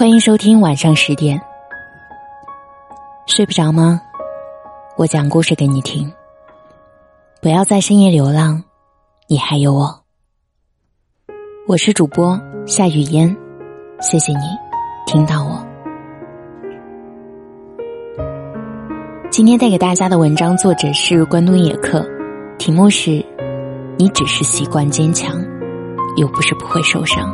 欢迎收听晚上十点。睡不着吗？我讲故事给你听。不要在深夜流浪，你还有我。我是主播夏雨嫣，谢谢你听到我。今天带给大家的文章作者是关东野客，题目是“你只是习惯坚强，又不是不会受伤”。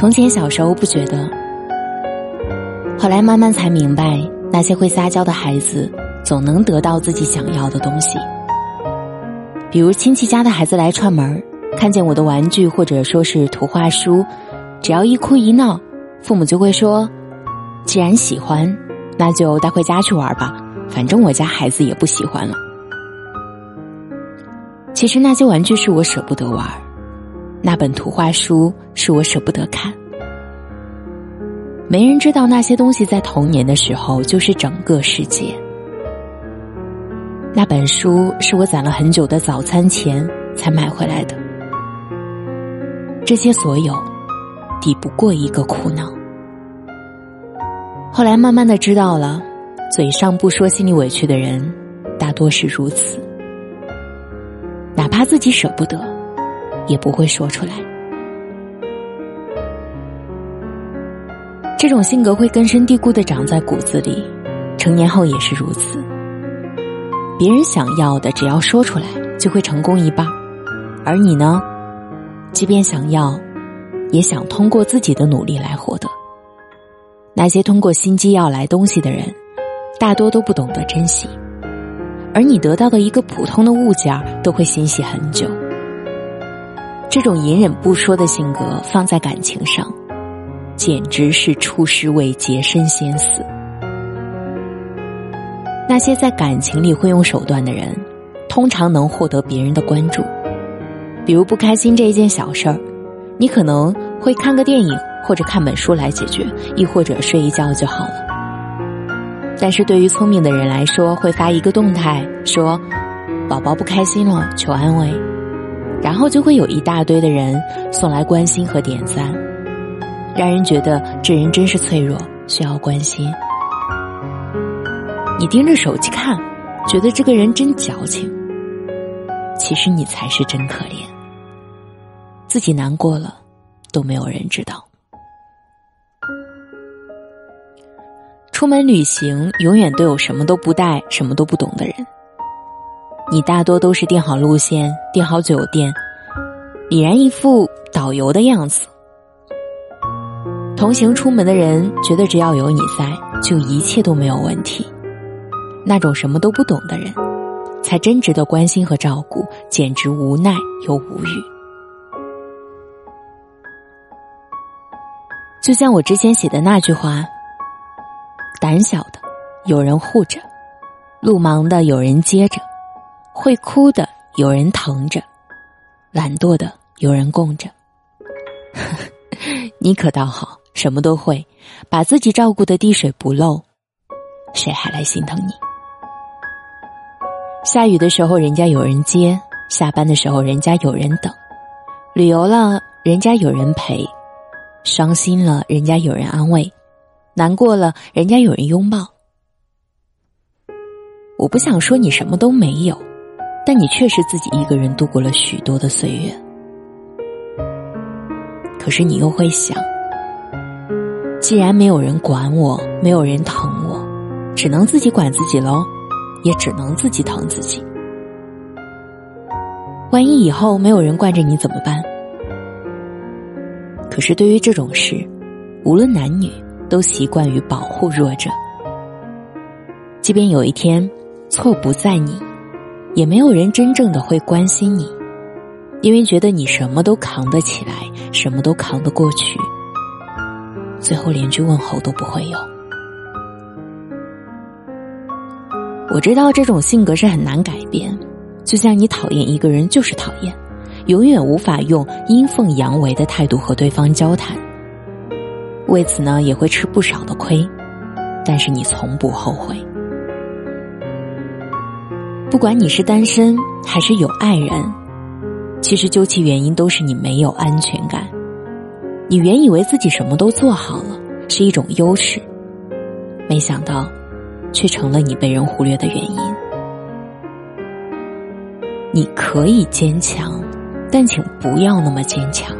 从前小时候不觉得，后来慢慢才明白，那些会撒娇的孩子总能得到自己想要的东西。比如亲戚家的孩子来串门看见我的玩具或者说是图画书，只要一哭一闹，父母就会说：“既然喜欢，那就带回家去玩吧，反正我家孩子也不喜欢了。”其实那些玩具是我舍不得玩。那本图画书是我舍不得看，没人知道那些东西在童年的时候就是整个世界。那本书是我攒了很久的早餐钱才买回来的，这些所有抵不过一个苦恼。后来慢慢的知道了，嘴上不说心里委屈的人，大多是如此，哪怕自己舍不得。也不会说出来。这种性格会根深蒂固的长在骨子里，成年后也是如此。别人想要的，只要说出来，就会成功一半；而你呢，即便想要，也想通过自己的努力来获得。那些通过心机要来东西的人，大多都不懂得珍惜，而你得到的一个普通的物件都会欣喜很久。这种隐忍不说的性格放在感情上，简直是出师未捷身先死。那些在感情里会用手段的人，通常能获得别人的关注。比如不开心这一件小事儿，你可能会看个电影或者看本书来解决，亦或者睡一觉就好了。但是对于聪明的人来说，会发一个动态说：“宝宝不开心了，求安慰。”然后就会有一大堆的人送来关心和点赞，让人觉得这人真是脆弱，需要关心。你盯着手机看，觉得这个人真矫情。其实你才是真可怜，自己难过了都没有人知道。出门旅行，永远都有什么都不带、什么都不懂的人。你大多都是定好路线、订好酒店，已然一副导游的样子。同行出门的人觉得只要有你在，就一切都没有问题。那种什么都不懂的人，才真值得关心和照顾，简直无奈又无语。就像我之前写的那句话：“胆小的有人护着，路盲的有人接着。”会哭的有人疼着，懒惰的有人供着。你可倒好，什么都会，把自己照顾的滴水不漏，谁还来心疼你？下雨的时候人家有人接，下班的时候人家有人等，旅游了人家有人陪，伤心了人家有人安慰，难过了人家有人拥抱。我不想说你什么都没有。但你确实自己一个人度过了许多的岁月，可是你又会想，既然没有人管我，没有人疼我，只能自己管自己喽，也只能自己疼自己。万一以后没有人惯着你怎么办？可是对于这种事，无论男女，都习惯于保护弱者，即便有一天错不在你。也没有人真正的会关心你，因为觉得你什么都扛得起来，什么都扛得过去，最后连句问候都不会有。我知道这种性格是很难改变，就像你讨厌一个人就是讨厌，永远无法用阴奉阳违的态度和对方交谈，为此呢也会吃不少的亏，但是你从不后悔。不管你是单身还是有爱人，其实究其原因都是你没有安全感。你原以为自己什么都做好了，是一种优势，没想到，却成了你被人忽略的原因。你可以坚强，但请不要那么坚强。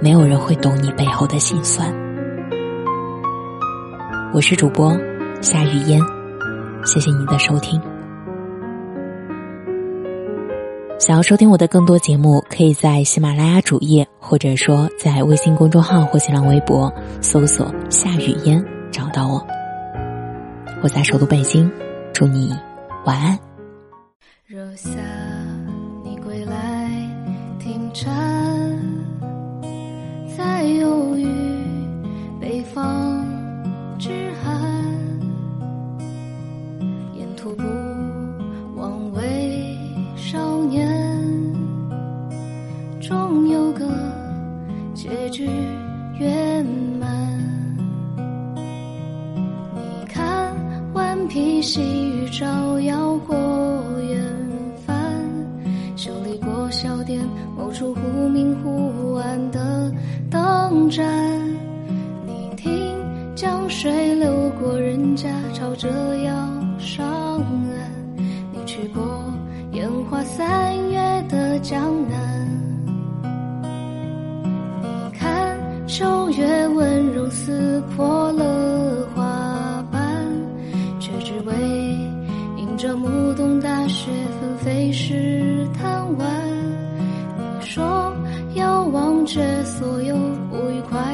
没有人会懂你背后的心酸。我是主播夏雨嫣，谢谢你的收听。想要收听我的更多节目，可以在喜马拉雅主页，或者说在微信公众号或新浪微博搜索“夏雨嫣”找到我。我在首都北京，祝你晚安。若夏你归来，听蝉在忧郁，北方之寒，沿途不细雨照耀过远帆，修理过。小店某处忽明忽暗的灯盏，你听江水流过人家，朝着要上岸。你去过烟花三月的江南，你看秋月温柔撕破了不懂大雪纷飞时贪玩。你说要忘却所有不愉快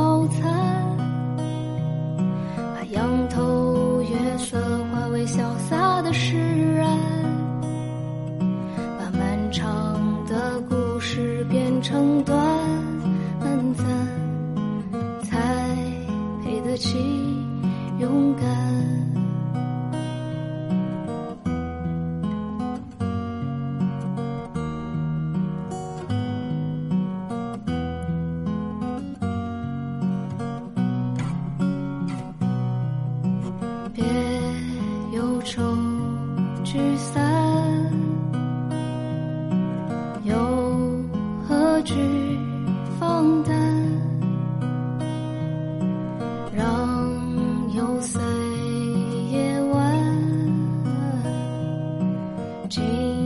都聚散又何惧放胆？让有岁夜晚静